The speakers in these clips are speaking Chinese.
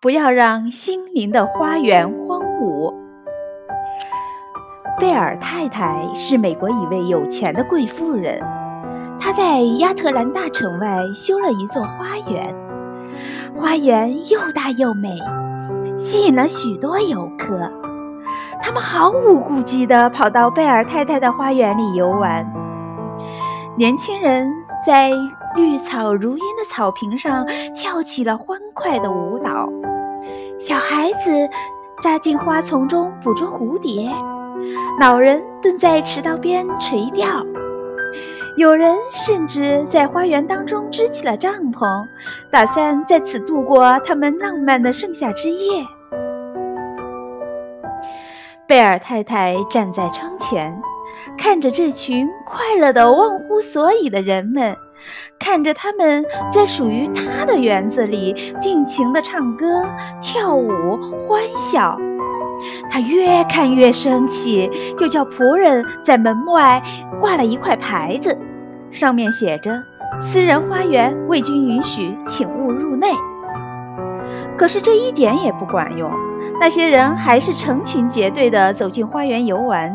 不要让心灵的花园荒芜。贝尔太太是美国一位有钱的贵妇人，她在亚特兰大城外修了一座花园，花园又大又美，吸引了许多游客。他们毫无顾忌地跑到贝尔太太的花园里游玩。年轻人在绿草如茵的草坪上跳起了欢快的舞蹈，小孩子扎进花丛中捕捉蝴蝶。老人蹲在池塘边垂钓，有人甚至在花园当中支起了帐篷，打算在此度过他们浪漫的盛夏之夜。贝尔太太站在窗前，看着这群快乐的忘乎所以的人们，看着他们在属于他的园子里尽情地唱歌、跳舞、欢笑。他越看越生气，就叫仆人在门外挂了一块牌子，上面写着“私人花园，未经允许，请勿入内”。可是这一点也不管用，那些人还是成群结队地走进花园游玩。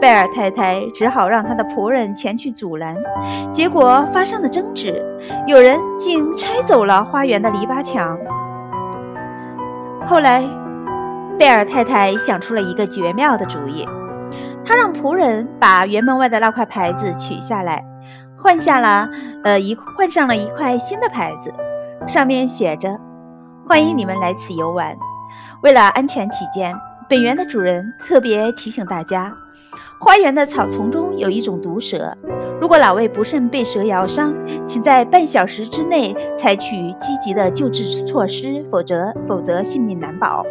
贝尔太太只好让她的仆人前去阻拦，结果发生了争执，有人竟拆走了花园的篱笆墙。后来。贝尔太太想出了一个绝妙的主意，她让仆人把园门外的那块牌子取下来，换下了呃一换上了一块新的牌子，上面写着：“欢迎你们来此游玩。为了安全起见，本园的主人特别提醒大家，花园的草丛中有一种毒蛇，如果哪位不慎被蛇咬伤，请在半小时之内采取积极的救治措施，否则否则性命难保。”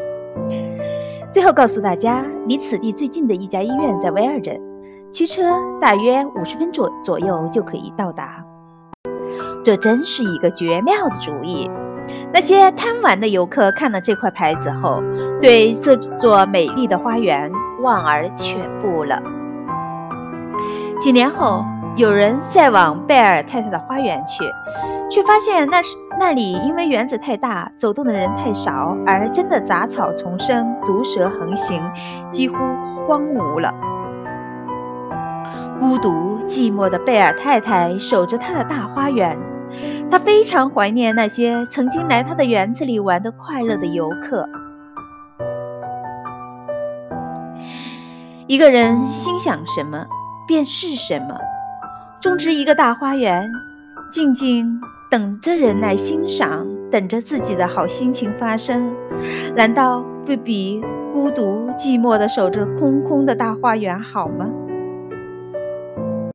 最后告诉大家，离此地最近的一家医院在威尔镇，驱车大约五十分左左右就可以到达。这真是一个绝妙的主意。那些贪玩的游客看了这块牌子后，对这座美丽的花园望而却步了。几年后。有人再往贝尔太太的花园去，却发现那是那里因为园子太大，走动的人太少，而真的杂草丛生，毒蛇横行，几乎荒芜了。孤独寂寞的贝尔太太守着她的大花园，他非常怀念那些曾经来他的园子里玩的快乐的游客。一个人心想什么，便是什么。种植一个大花园，静静等着人来欣赏，等着自己的好心情发生，难道不比孤独寂寞的守着空空的大花园好吗？